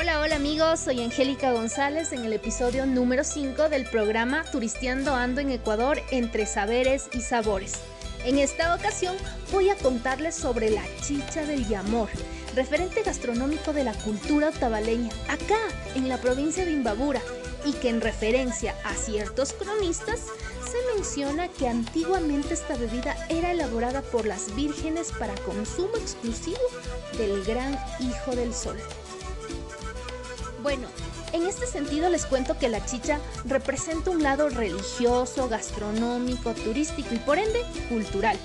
Hola, hola amigos, soy Angélica González en el episodio número 5 del programa Turisteando Ando en Ecuador entre saberes y sabores. En esta ocasión voy a contarles sobre la chicha del yamor, referente gastronómico de la cultura otavaleña, acá en la provincia de Imbabura, y que en referencia a ciertos cronistas se menciona que antiguamente esta bebida era elaborada por las vírgenes para consumo exclusivo del gran hijo del sol. Bueno, en este sentido les cuento que la chicha representa un lado religioso, gastronómico, turístico y por ende cultural.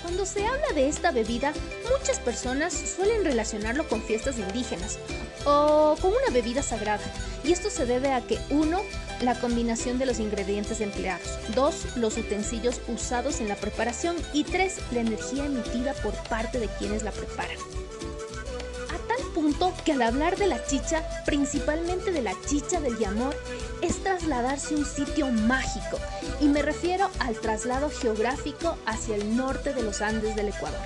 Cuando se habla de esta bebida, muchas personas suelen relacionarlo con fiestas indígenas o con una bebida sagrada, y esto se debe a que uno, la combinación de los ingredientes empleados, dos, los utensilios usados en la preparación y tres, la energía emitida por parte de quienes la preparan que al hablar de la chicha, principalmente de la chicha del Yamor, es trasladarse a un sitio mágico, y me refiero al traslado geográfico hacia el norte de los Andes del Ecuador.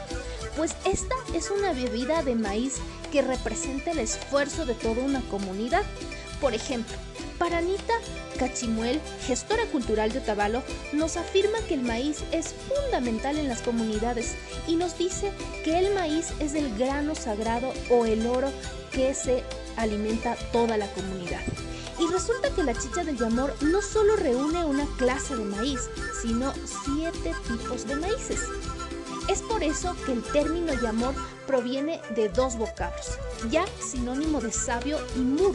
Pues esta es una bebida de maíz que representa el esfuerzo de toda una comunidad. Por ejemplo, para Anita Cachimuel, gestora cultural de Otavalo, nos afirma que el maíz es fundamental en las comunidades y nos dice que el maíz es el grano sagrado o el oro que se alimenta toda la comunidad. Y resulta que la chicha del yamor no solo reúne una clase de maíz, sino siete tipos de maíces. Es por eso que el término yamor proviene de dos vocablos, ya sinónimo de sabio y mur,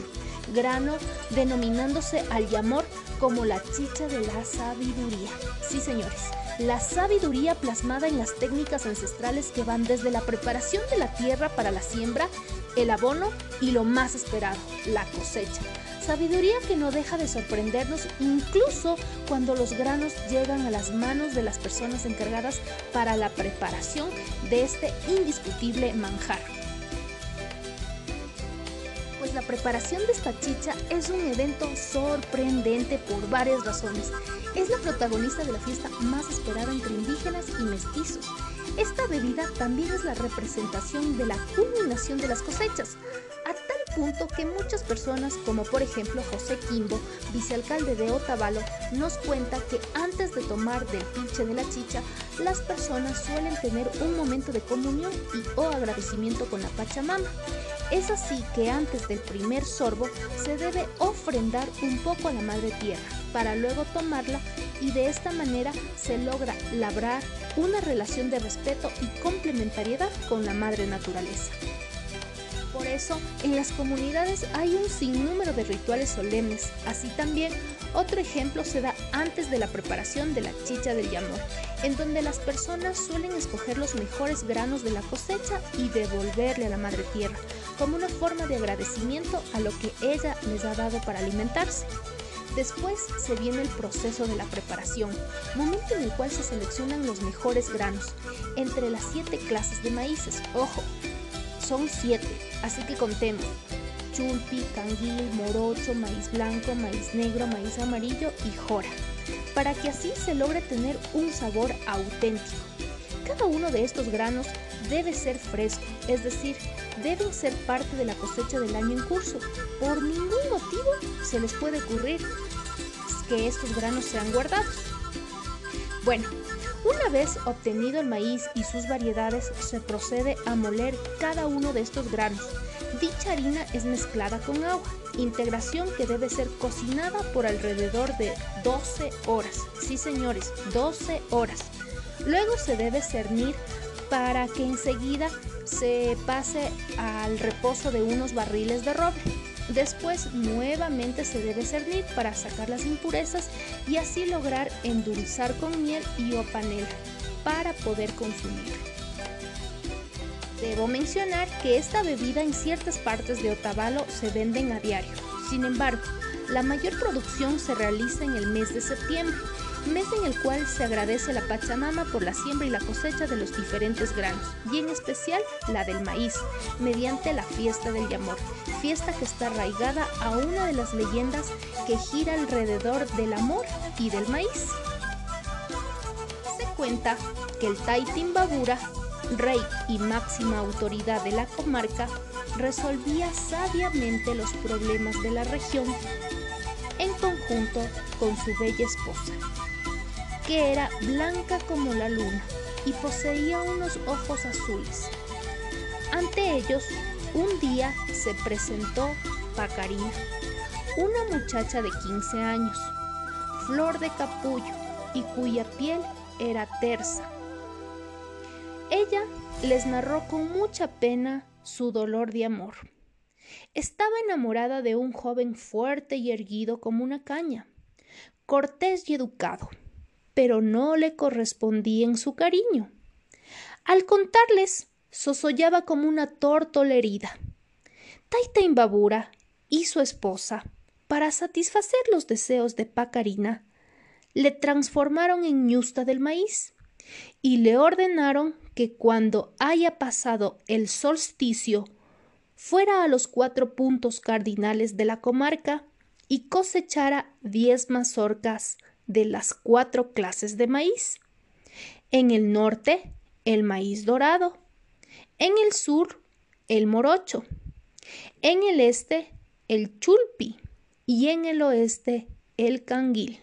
grano, denominándose al yamor como la chicha de la sabiduría. Sí, señores, la sabiduría plasmada en las técnicas ancestrales que van desde la preparación de la tierra para la siembra, el abono y lo más esperado, la cosecha. Sabiduría que no deja de sorprendernos incluso cuando los granos llegan a las manos de las personas encargadas para la preparación de este indiscutible manjar la preparación de esta chicha es un evento sorprendente por varias razones. Es la protagonista de la fiesta más esperada entre indígenas y mestizos. Esta bebida también es la representación de la culminación de las cosechas, a tal punto que muchas personas, como por ejemplo José Quimbo, vicealcalde de Otavalo, nos cuenta que antes de tomar del pinche de la chicha, las personas suelen tener un momento de comunión y o agradecimiento con la Pachamama. Es así que antes del primer sorbo se debe ofrendar un poco a la madre tierra para luego tomarla y de esta manera se logra labrar una relación de respeto y complementariedad con la madre naturaleza. Por eso, en las comunidades hay un sinnúmero de rituales solemnes. Así también, otro ejemplo se da antes de la preparación de la chicha del yamor, en donde las personas suelen escoger los mejores granos de la cosecha y devolverle a la madre tierra, como una forma de agradecimiento a lo que ella les ha dado para alimentarse. Después se viene el proceso de la preparación, momento en el cual se seleccionan los mejores granos, entre las siete clases de maíces. Ojo, son siete, así que contemos. Chulpi, canguil, morocho, maíz blanco, maíz negro, maíz amarillo y jora, para que así se logre tener un sabor auténtico. Cada uno de estos granos debe ser fresco, es decir, deben ser parte de la cosecha del año en curso. Por ningún motivo se les puede ocurrir que estos granos sean guardados. Bueno, una vez obtenido el maíz y sus variedades, se procede a moler cada uno de estos granos. Dicha harina es mezclada con agua, integración que debe ser cocinada por alrededor de 12 horas. Sí, señores, 12 horas. Luego se debe cernir para que enseguida se pase al reposo de unos barriles de roble. Después nuevamente se debe cernir para sacar las impurezas y así lograr endulzar con miel y o panela para poder consumirlo. Debo mencionar que esta bebida en ciertas partes de Otavalo se venden a diario. Sin embargo, la mayor producción se realiza en el mes de septiembre mes en el cual se agradece la Pachamama por la siembra y la cosecha de los diferentes granos, y en especial la del maíz, mediante la fiesta del Yamor, fiesta que está arraigada a una de las leyendas que gira alrededor del amor y del maíz. Se cuenta que el Taitin Babura, rey y máxima autoridad de la comarca, resolvía sabiamente los problemas de la región en conjunto con su bella esposa, que era blanca como la luna y poseía unos ojos azules. Ante ellos, un día se presentó Pacarina, una muchacha de 15 años, flor de capullo y cuya piel era tersa. Ella les narró con mucha pena su dolor de amor. Estaba enamorada de un joven fuerte y erguido como una caña, cortés y educado, pero no le correspondía en su cariño. Al contarles, sosollaba como una tórtola herida. Taita Imbabura y su esposa, para satisfacer los deseos de Pacarina, le transformaron en ñusta del maíz y le ordenaron que cuando haya pasado el solsticio fuera a los cuatro puntos cardinales de la comarca y cosechara diez mazorcas de las cuatro clases de maíz. En el norte, el maíz dorado. En el sur, el morocho. En el este, el chulpi. Y en el oeste, el canguil.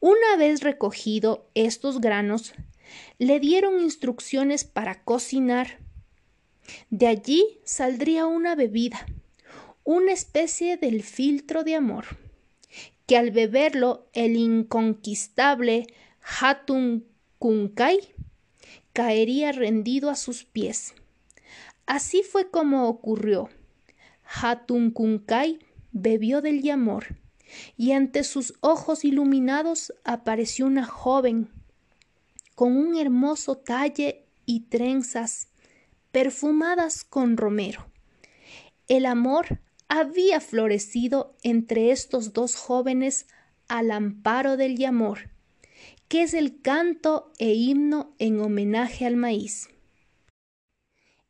Una vez recogido estos granos, le dieron instrucciones para cocinar. De allí saldría una bebida, una especie del filtro de amor, que al beberlo el inconquistable Hatun Kunkai caería rendido a sus pies. Así fue como ocurrió. Hatun Kunkai bebió del yamor, y ante sus ojos iluminados apareció una joven con un hermoso talle y trenzas perfumadas con romero. El amor había florecido entre estos dos jóvenes al amparo del yamor, que es el canto e himno en homenaje al maíz.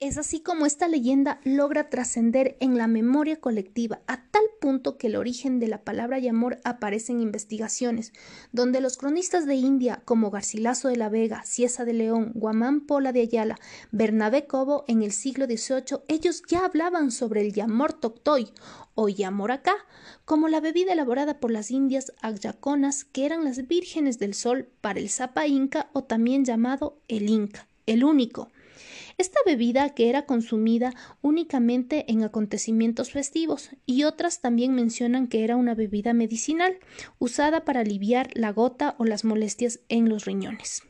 Es así como esta leyenda logra trascender en la memoria colectiva a tal punto que el origen de la palabra y amor aparece en investigaciones, donde los cronistas de India como Garcilaso de la Vega, Ciesa de León, Guamán Pola de Ayala, Bernabé Cobo en el siglo XVIII, ellos ya hablaban sobre el yamor toctoy o yamor acá, como la bebida elaborada por las indias agyaconas que eran las vírgenes del sol para el Zapa Inca o también llamado el Inca, el único esta bebida que era consumida únicamente en acontecimientos festivos y otras también mencionan que era una bebida medicinal usada para aliviar la gota o las molestias en los riñones.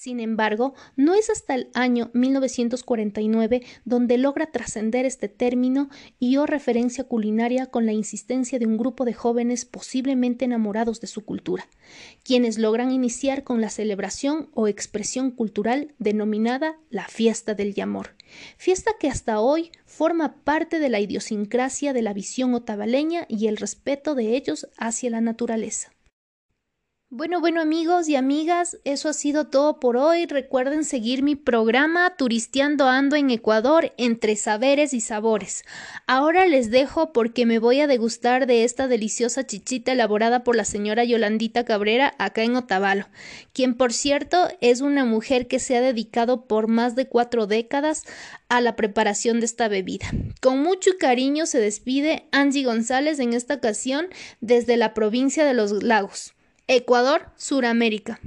Sin embargo, no es hasta el año 1949 donde logra trascender este término y o referencia culinaria con la insistencia de un grupo de jóvenes posiblemente enamorados de su cultura, quienes logran iniciar con la celebración o expresión cultural denominada la fiesta del yamor, fiesta que hasta hoy forma parte de la idiosincrasia de la visión otavaleña y el respeto de ellos hacia la naturaleza. Bueno, bueno amigos y amigas, eso ha sido todo por hoy. Recuerden seguir mi programa Turisteando Ando en Ecuador entre saberes y sabores. Ahora les dejo porque me voy a degustar de esta deliciosa chichita elaborada por la señora Yolandita Cabrera acá en Otavalo, quien por cierto es una mujer que se ha dedicado por más de cuatro décadas a la preparación de esta bebida. Con mucho cariño se despide Angie González en esta ocasión desde la provincia de Los Lagos. Ecuador, Suramérica.